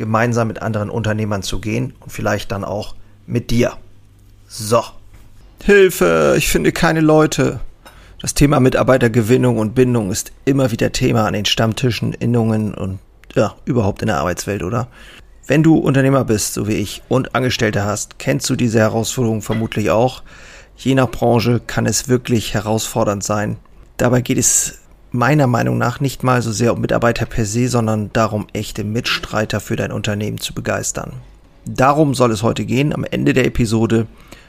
gemeinsam mit anderen Unternehmern zu gehen und vielleicht dann auch mit dir. So. Hilfe, ich finde keine Leute. Das Thema Mitarbeitergewinnung und Bindung ist immer wieder Thema an den Stammtischen, Innungen und ja, überhaupt in der Arbeitswelt, oder? Wenn du Unternehmer bist, so wie ich, und Angestellte hast, kennst du diese Herausforderung vermutlich auch. Je nach Branche kann es wirklich herausfordernd sein. Dabei geht es meiner Meinung nach nicht mal so sehr um Mitarbeiter per se, sondern darum, echte Mitstreiter für dein Unternehmen zu begeistern. Darum soll es heute gehen. Am Ende der Episode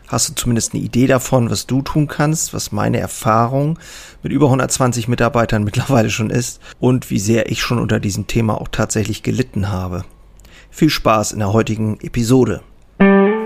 hast du zumindest eine Idee davon, was du tun kannst, was meine Erfahrung mit über 120 Mitarbeitern mittlerweile schon ist und wie sehr ich schon unter diesem Thema auch tatsächlich gelitten habe. Viel Spaß in der heutigen Episode.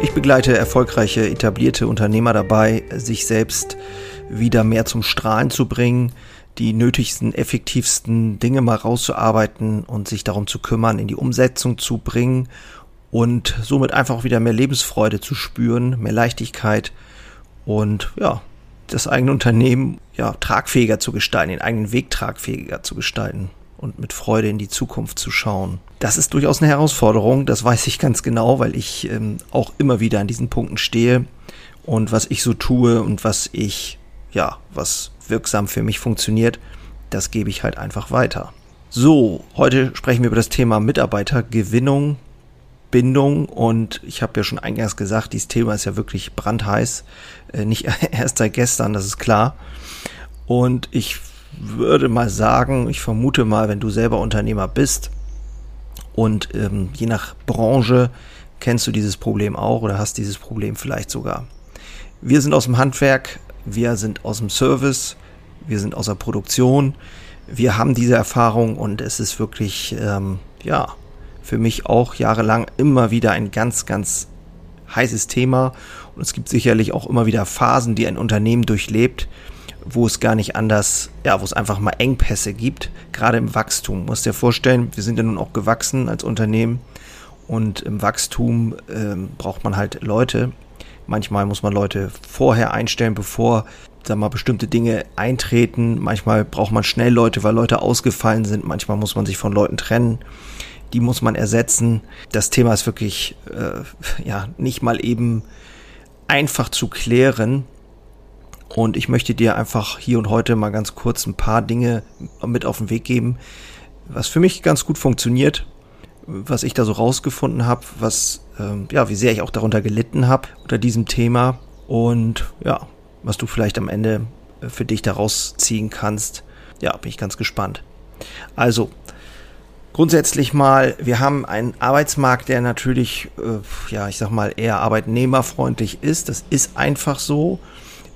Ich begleite erfolgreiche etablierte Unternehmer dabei, sich selbst wieder mehr zum Strahlen zu bringen, die nötigsten, effektivsten Dinge mal rauszuarbeiten und sich darum zu kümmern, in die Umsetzung zu bringen und somit einfach wieder mehr Lebensfreude zu spüren, mehr Leichtigkeit und ja, das eigene Unternehmen ja tragfähiger zu gestalten, den eigenen Weg tragfähiger zu gestalten und mit Freude in die Zukunft zu schauen. Das ist durchaus eine Herausforderung, das weiß ich ganz genau, weil ich ähm, auch immer wieder an diesen Punkten stehe und was ich so tue und was ich ja, was wirksam für mich funktioniert, das gebe ich halt einfach weiter. So, heute sprechen wir über das Thema Mitarbeitergewinnung, Bindung und ich habe ja schon eingangs gesagt, dieses Thema ist ja wirklich brandheiß, äh, nicht erst seit gestern, das ist klar. Und ich würde mal sagen, ich vermute mal, wenn du selber Unternehmer bist und ähm, je nach Branche kennst du dieses Problem auch oder hast dieses Problem vielleicht sogar. Wir sind aus dem Handwerk, wir sind aus dem Service, wir sind aus der Produktion, wir haben diese Erfahrung und es ist wirklich, ähm, ja, für mich auch jahrelang immer wieder ein ganz, ganz heißes Thema. Und es gibt sicherlich auch immer wieder Phasen, die ein Unternehmen durchlebt, wo es gar nicht anders, ja, wo es einfach mal Engpässe gibt, gerade im Wachstum. Du musst dir vorstellen, wir sind ja nun auch gewachsen als Unternehmen und im Wachstum ähm, braucht man halt Leute Manchmal muss man Leute vorher einstellen, bevor sag mal, bestimmte Dinge eintreten. Manchmal braucht man schnell Leute, weil Leute ausgefallen sind. Manchmal muss man sich von Leuten trennen. Die muss man ersetzen. Das Thema ist wirklich äh, ja nicht mal eben einfach zu klären. Und ich möchte dir einfach hier und heute mal ganz kurz ein paar Dinge mit auf den Weg geben, was für mich ganz gut funktioniert was ich da so rausgefunden habe, was, ähm, ja, wie sehr ich auch darunter gelitten habe unter diesem Thema und ja, was du vielleicht am Ende äh, für dich daraus ziehen kannst. Ja, bin ich ganz gespannt. Also, grundsätzlich mal, wir haben einen Arbeitsmarkt, der natürlich, äh, ja, ich sag mal, eher arbeitnehmerfreundlich ist. Das ist einfach so.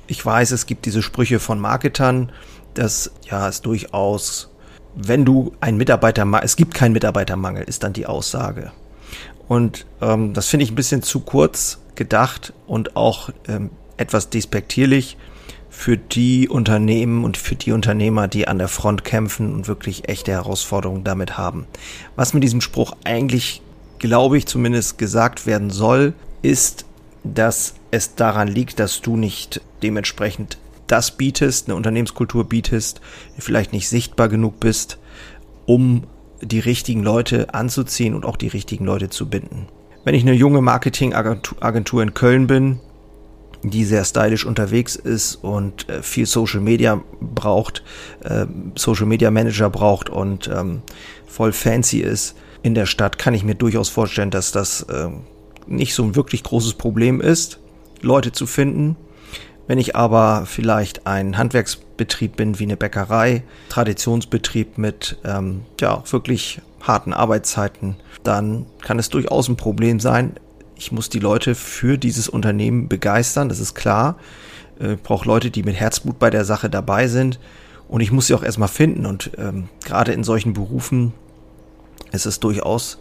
Ich weiß, es gibt diese Sprüche von Marketern, dass ja es durchaus wenn du ein Mitarbeitermangel, es gibt keinen Mitarbeitermangel, ist dann die Aussage. Und ähm, das finde ich ein bisschen zu kurz gedacht und auch ähm, etwas despektierlich für die Unternehmen und für die Unternehmer, die an der Front kämpfen und wirklich echte Herausforderungen damit haben. Was mit diesem Spruch eigentlich, glaube ich, zumindest gesagt werden soll, ist, dass es daran liegt, dass du nicht dementsprechend das bietest, eine Unternehmenskultur bietest, vielleicht nicht sichtbar genug bist, um die richtigen Leute anzuziehen und auch die richtigen Leute zu binden. Wenn ich eine junge Marketingagentur in Köln bin die sehr stylisch unterwegs ist und äh, viel Social Media braucht, äh, Social Media Manager braucht und ähm, voll fancy ist in der Stadt, kann ich mir durchaus vorstellen, dass das äh, nicht so ein wirklich großes Problem ist, Leute zu finden. Wenn ich aber vielleicht ein Handwerksbetrieb bin wie eine Bäckerei, Traditionsbetrieb mit ähm, ja wirklich harten Arbeitszeiten, dann kann es durchaus ein Problem sein. Ich muss die Leute für dieses Unternehmen begeistern, das ist klar. Äh, ich brauche Leute, die mit Herzblut bei der Sache dabei sind. Und ich muss sie auch erstmal finden. Und ähm, gerade in solchen Berufen ist es durchaus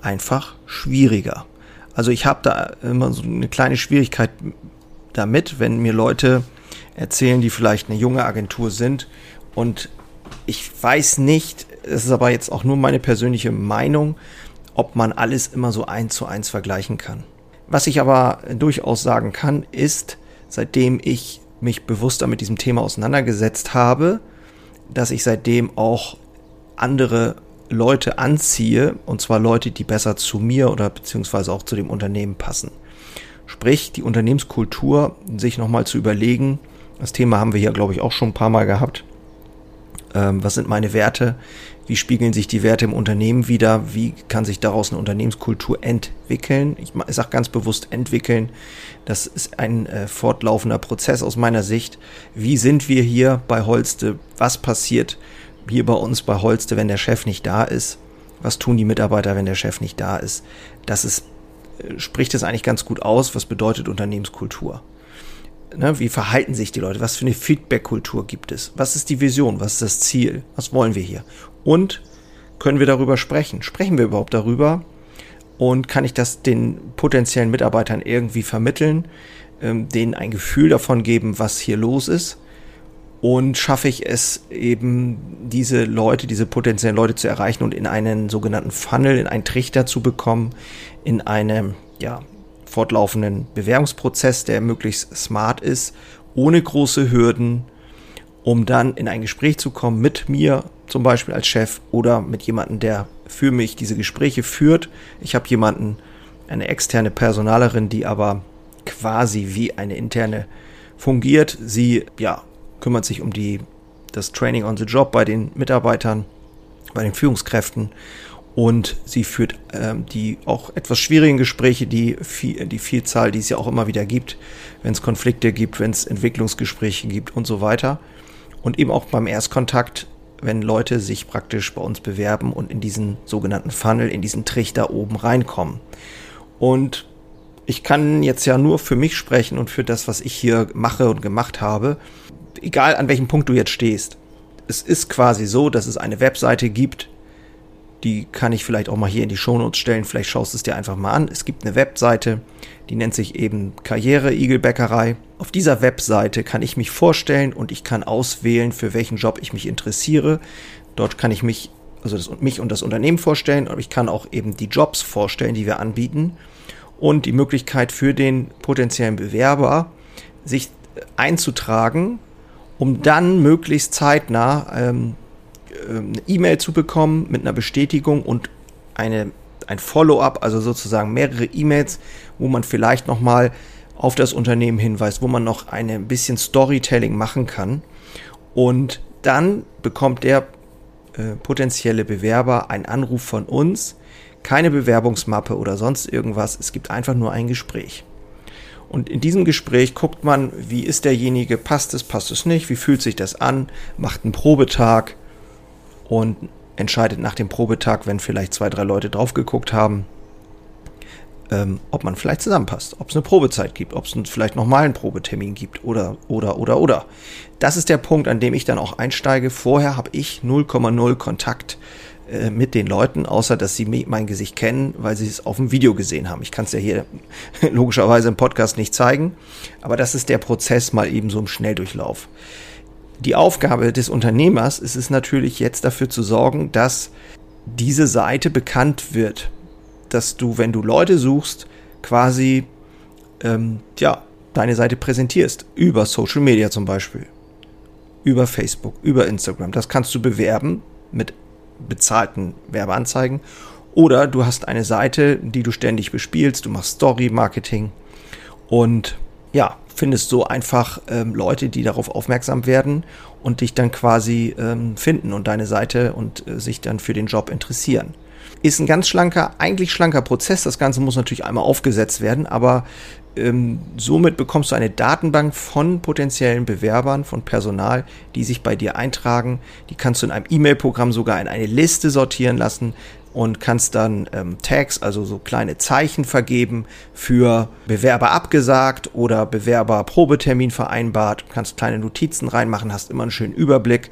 einfach schwieriger. Also ich habe da immer so eine kleine Schwierigkeit damit, wenn mir Leute erzählen, die vielleicht eine junge Agentur sind und ich weiß nicht, es ist aber jetzt auch nur meine persönliche Meinung, ob man alles immer so eins zu eins vergleichen kann. Was ich aber durchaus sagen kann, ist, seitdem ich mich bewusster mit diesem Thema auseinandergesetzt habe, dass ich seitdem auch andere Leute anziehe, und zwar Leute, die besser zu mir oder beziehungsweise auch zu dem Unternehmen passen. Sprich, die Unternehmenskultur sich nochmal zu überlegen, das Thema haben wir hier, glaube ich, auch schon ein paar Mal gehabt. Ähm, was sind meine Werte? Wie spiegeln sich die Werte im Unternehmen wieder? Wie kann sich daraus eine Unternehmenskultur entwickeln? Ich, sage ganz bewusst entwickeln. Das ist ein äh, fortlaufender Prozess aus meiner Sicht. Wie sind wir hier bei Holste? Was passiert hier bei uns bei Holste, wenn der Chef nicht da ist? Was tun die Mitarbeiter, wenn der Chef nicht da ist? Das ist, äh, spricht es eigentlich ganz gut aus. Was bedeutet Unternehmenskultur? Ne, wie verhalten sich die Leute? Was für eine Feedback-Kultur gibt es? Was ist die Vision? Was ist das Ziel? Was wollen wir hier? Und können wir darüber sprechen? Sprechen wir überhaupt darüber? Und kann ich das den potenziellen Mitarbeitern irgendwie vermitteln, ähm, denen ein Gefühl davon geben, was hier los ist? Und schaffe ich es eben, diese Leute, diese potenziellen Leute zu erreichen und in einen sogenannten Funnel, in einen Trichter zu bekommen, in einem, ja, fortlaufenden Bewerbungsprozess, der möglichst smart ist, ohne große Hürden, um dann in ein Gespräch zu kommen mit mir zum Beispiel als Chef oder mit jemandem, der für mich diese Gespräche führt. Ich habe jemanden, eine externe Personalerin, die aber quasi wie eine interne fungiert. Sie ja, kümmert sich um die, das Training on the Job bei den Mitarbeitern, bei den Führungskräften und sie führt ähm, die auch etwas schwierigen Gespräche, die, die Vielzahl, die es ja auch immer wieder gibt, wenn es Konflikte gibt, wenn es Entwicklungsgespräche gibt und so weiter. Und eben auch beim Erstkontakt, wenn Leute sich praktisch bei uns bewerben und in diesen sogenannten Funnel, in diesen Trichter oben reinkommen. Und ich kann jetzt ja nur für mich sprechen und für das, was ich hier mache und gemacht habe, egal an welchem Punkt du jetzt stehst. Es ist quasi so, dass es eine Webseite gibt, die kann ich vielleicht auch mal hier in die Shownotes stellen. Vielleicht schaust du es dir einfach mal an. Es gibt eine Webseite, die nennt sich eben Karriere Igelbäckerei. Auf dieser Webseite kann ich mich vorstellen und ich kann auswählen, für welchen Job ich mich interessiere. Dort kann ich mich, also das, mich und das Unternehmen vorstellen, aber ich kann auch eben die Jobs vorstellen, die wir anbieten und die Möglichkeit für den potenziellen Bewerber, sich einzutragen, um dann möglichst zeitnah ähm, ähm, eine E-Mail zu bekommen mit einer Bestätigung und eine, ein Follow-up, also sozusagen mehrere E-Mails, wo man vielleicht nochmal auf das Unternehmen hinweist, wo man noch ein bisschen Storytelling machen kann. Und dann bekommt der äh, potenzielle Bewerber einen Anruf von uns, keine Bewerbungsmappe oder sonst irgendwas. Es gibt einfach nur ein Gespräch. Und in diesem Gespräch guckt man, wie ist derjenige, passt es, passt es nicht, wie fühlt sich das an, macht einen Probetag, und entscheidet nach dem Probetag, wenn vielleicht zwei, drei Leute drauf geguckt haben, ähm, ob man vielleicht zusammenpasst, ob es eine Probezeit gibt, ob es vielleicht nochmal einen Probetermin gibt oder, oder, oder, oder. Das ist der Punkt, an dem ich dann auch einsteige. Vorher habe ich 0,0 Kontakt äh, mit den Leuten, außer dass sie mein Gesicht kennen, weil sie es auf dem Video gesehen haben. Ich kann es ja hier logischerweise im Podcast nicht zeigen, aber das ist der Prozess mal eben so im Schnelldurchlauf die Aufgabe des Unternehmers ist es natürlich jetzt dafür zu sorgen, dass diese Seite bekannt wird. Dass du, wenn du Leute suchst, quasi ähm, ja, deine Seite präsentierst. Über Social Media zum Beispiel. Über Facebook, über Instagram. Das kannst du bewerben mit bezahlten Werbeanzeigen. Oder du hast eine Seite, die du ständig bespielst. Du machst Story-Marketing. Und ja, findest so einfach ähm, Leute, die darauf aufmerksam werden und dich dann quasi ähm, finden und deine Seite und äh, sich dann für den Job interessieren. Ist ein ganz schlanker, eigentlich schlanker Prozess. Das Ganze muss natürlich einmal aufgesetzt werden, aber ähm, somit bekommst du eine Datenbank von potenziellen Bewerbern, von Personal, die sich bei dir eintragen. Die kannst du in einem E-Mail-Programm sogar in eine Liste sortieren lassen und kannst dann ähm, Tags, also so kleine Zeichen vergeben für Bewerber abgesagt oder Bewerber Probetermin vereinbart. Kannst kleine Notizen reinmachen, hast immer einen schönen Überblick.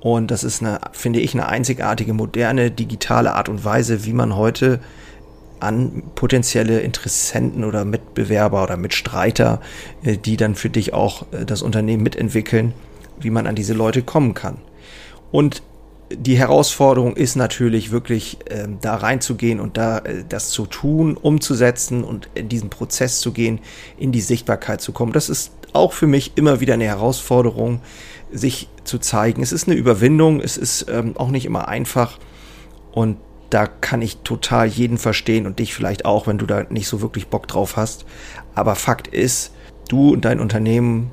Und das ist eine, finde ich, eine einzigartige, moderne, digitale Art und Weise, wie man heute an potenzielle Interessenten oder Mitbewerber oder Mitstreiter, äh, die dann für dich auch äh, das Unternehmen mitentwickeln, wie man an diese Leute kommen kann. Und die Herausforderung ist natürlich wirklich äh, da reinzugehen und da äh, das zu tun, umzusetzen und in diesen Prozess zu gehen, in die Sichtbarkeit zu kommen. Das ist auch für mich immer wieder eine Herausforderung, sich zu zeigen. Es ist eine Überwindung, es ist ähm, auch nicht immer einfach und da kann ich total jeden verstehen und dich vielleicht auch, wenn du da nicht so wirklich Bock drauf hast. Aber Fakt ist, du und dein Unternehmen,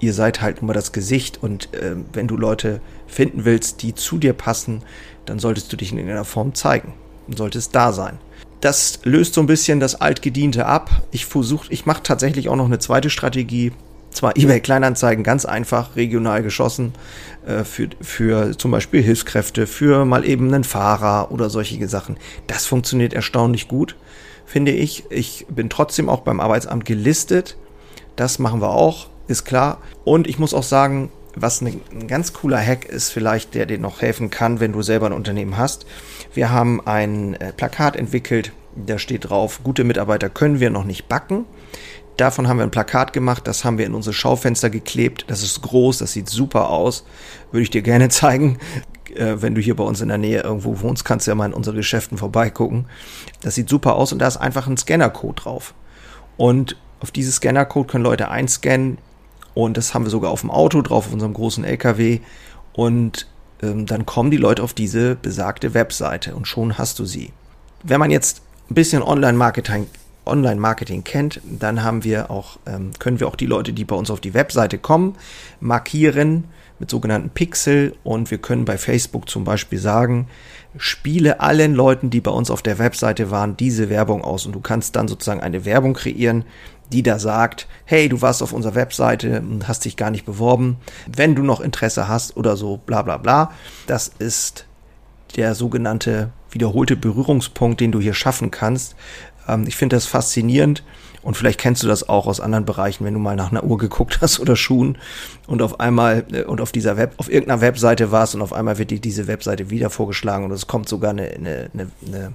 ihr seid halt immer das Gesicht und äh, wenn du Leute finden willst, die zu dir passen, dann solltest du dich in irgendeiner Form zeigen und solltest da sein. Das löst so ein bisschen das Altgediente ab. Ich versuche, ich mache tatsächlich auch noch eine zweite Strategie zwar eBay Kleinanzeigen ganz einfach regional geschossen äh, für, für zum Beispiel Hilfskräfte, für mal eben einen Fahrer oder solche Sachen. Das funktioniert erstaunlich gut, finde ich. Ich bin trotzdem auch beim Arbeitsamt gelistet. Das machen wir auch, ist klar. Und ich muss auch sagen, was ein ganz cooler Hack ist, vielleicht, der dir noch helfen kann, wenn du selber ein Unternehmen hast. Wir haben ein äh, Plakat entwickelt, da steht drauf, gute Mitarbeiter können wir noch nicht backen. Davon haben wir ein Plakat gemacht, das haben wir in unsere Schaufenster geklebt. Das ist groß, das sieht super aus. Würde ich dir gerne zeigen. Äh, wenn du hier bei uns in der Nähe irgendwo wohnst, kannst du ja mal in unsere Geschäften vorbeigucken. Das sieht super aus und da ist einfach ein Scannercode drauf. Und auf dieses Scannercode können Leute einscannen und das haben wir sogar auf dem Auto drauf, auf unserem großen LKW. Und ähm, dann kommen die Leute auf diese besagte Webseite und schon hast du sie. Wenn man jetzt ein bisschen Online-Marketing Online-Marketing kennt, dann haben wir auch, ähm, können wir auch die Leute, die bei uns auf die Webseite kommen, markieren mit sogenannten Pixel und wir können bei Facebook zum Beispiel sagen, spiele allen Leuten, die bei uns auf der Webseite waren, diese Werbung aus und du kannst dann sozusagen eine Werbung kreieren, die da sagt, hey, du warst auf unserer Webseite und hast dich gar nicht beworben, wenn du noch Interesse hast oder so, bla bla bla. Das ist der sogenannte wiederholte Berührungspunkt, den du hier schaffen kannst, ähm, ich finde das faszinierend. Und vielleicht kennst du das auch aus anderen Bereichen, wenn du mal nach einer Uhr geguckt hast oder Schuhen und auf einmal äh, und auf dieser Web, auf irgendeiner Webseite warst und auf einmal wird dir diese Webseite wieder vorgeschlagen und es kommt sogar eine, eine, eine,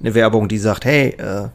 eine Werbung, die sagt, hey, äh,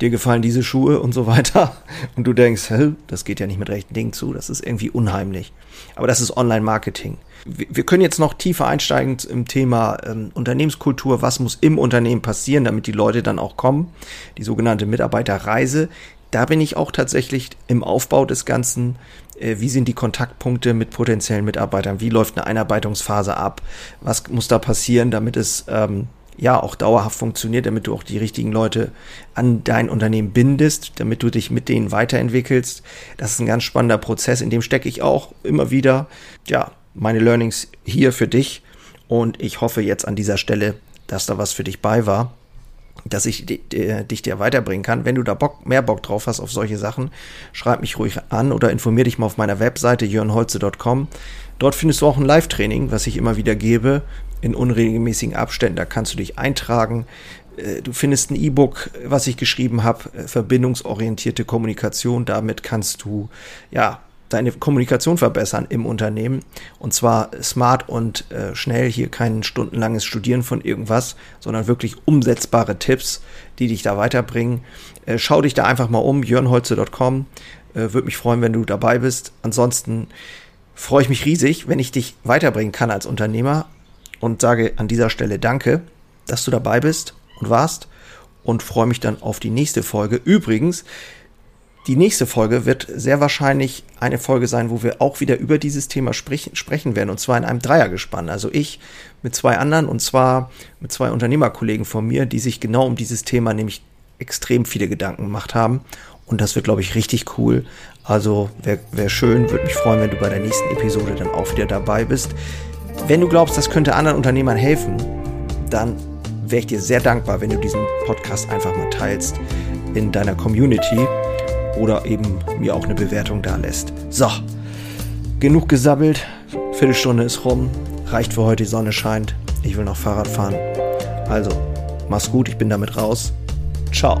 dir gefallen diese Schuhe und so weiter. Und du denkst, hä, das geht ja nicht mit rechten Dingen zu, das ist irgendwie unheimlich. Aber das ist Online-Marketing wir können jetzt noch tiefer einsteigen im Thema ähm, Unternehmenskultur. Was muss im Unternehmen passieren, damit die Leute dann auch kommen? Die sogenannte Mitarbeiterreise. Da bin ich auch tatsächlich im Aufbau des Ganzen. Äh, wie sind die Kontaktpunkte mit potenziellen Mitarbeitern? Wie läuft eine Einarbeitungsphase ab? Was muss da passieren, damit es ähm, ja auch dauerhaft funktioniert, damit du auch die richtigen Leute an dein Unternehmen bindest, damit du dich mit denen weiterentwickelst. Das ist ein ganz spannender Prozess, in dem stecke ich auch immer wieder. Ja, meine Learnings hier für dich und ich hoffe jetzt an dieser Stelle, dass da was für dich bei war, dass ich dich dir weiterbringen kann. Wenn du da Bock, mehr Bock drauf hast auf solche Sachen, schreib mich ruhig an oder informier dich mal auf meiner Webseite jörnholze.com. Dort findest du auch ein Live-Training, was ich immer wieder gebe, in unregelmäßigen Abständen. Da kannst du dich eintragen. Äh, du findest ein E-Book, was ich geschrieben habe, äh, verbindungsorientierte Kommunikation. Damit kannst du ja deine Kommunikation verbessern im Unternehmen. Und zwar smart und äh, schnell, hier kein stundenlanges Studieren von irgendwas, sondern wirklich umsetzbare Tipps, die dich da weiterbringen. Äh, schau dich da einfach mal um, jörnholze.com. Äh, Würde mich freuen, wenn du dabei bist. Ansonsten freue ich mich riesig, wenn ich dich weiterbringen kann als Unternehmer und sage an dieser Stelle Danke, dass du dabei bist und warst und freue mich dann auf die nächste Folge. Übrigens, die nächste Folge wird sehr wahrscheinlich eine Folge sein, wo wir auch wieder über dieses Thema sprich, sprechen werden, und zwar in einem Dreiergespann. Also ich mit zwei anderen, und zwar mit zwei Unternehmerkollegen von mir, die sich genau um dieses Thema nämlich extrem viele Gedanken gemacht haben Und das wird, glaube ich, richtig cool. Also wäre wär schön, würde mich freuen, wenn du bei der nächsten Episode dann auch wieder dabei bist. Wenn du glaubst, das könnte anderen Unternehmern helfen, dann wäre ich dir sehr dankbar, wenn du diesen Podcast einfach mal teilst in deiner Community oder eben mir auch eine Bewertung da lässt. So, genug gesabbelt. Viertelstunde ist rum. Reicht für heute, die Sonne scheint. Ich will noch Fahrrad fahren. Also, mach's gut, ich bin damit raus. Ciao.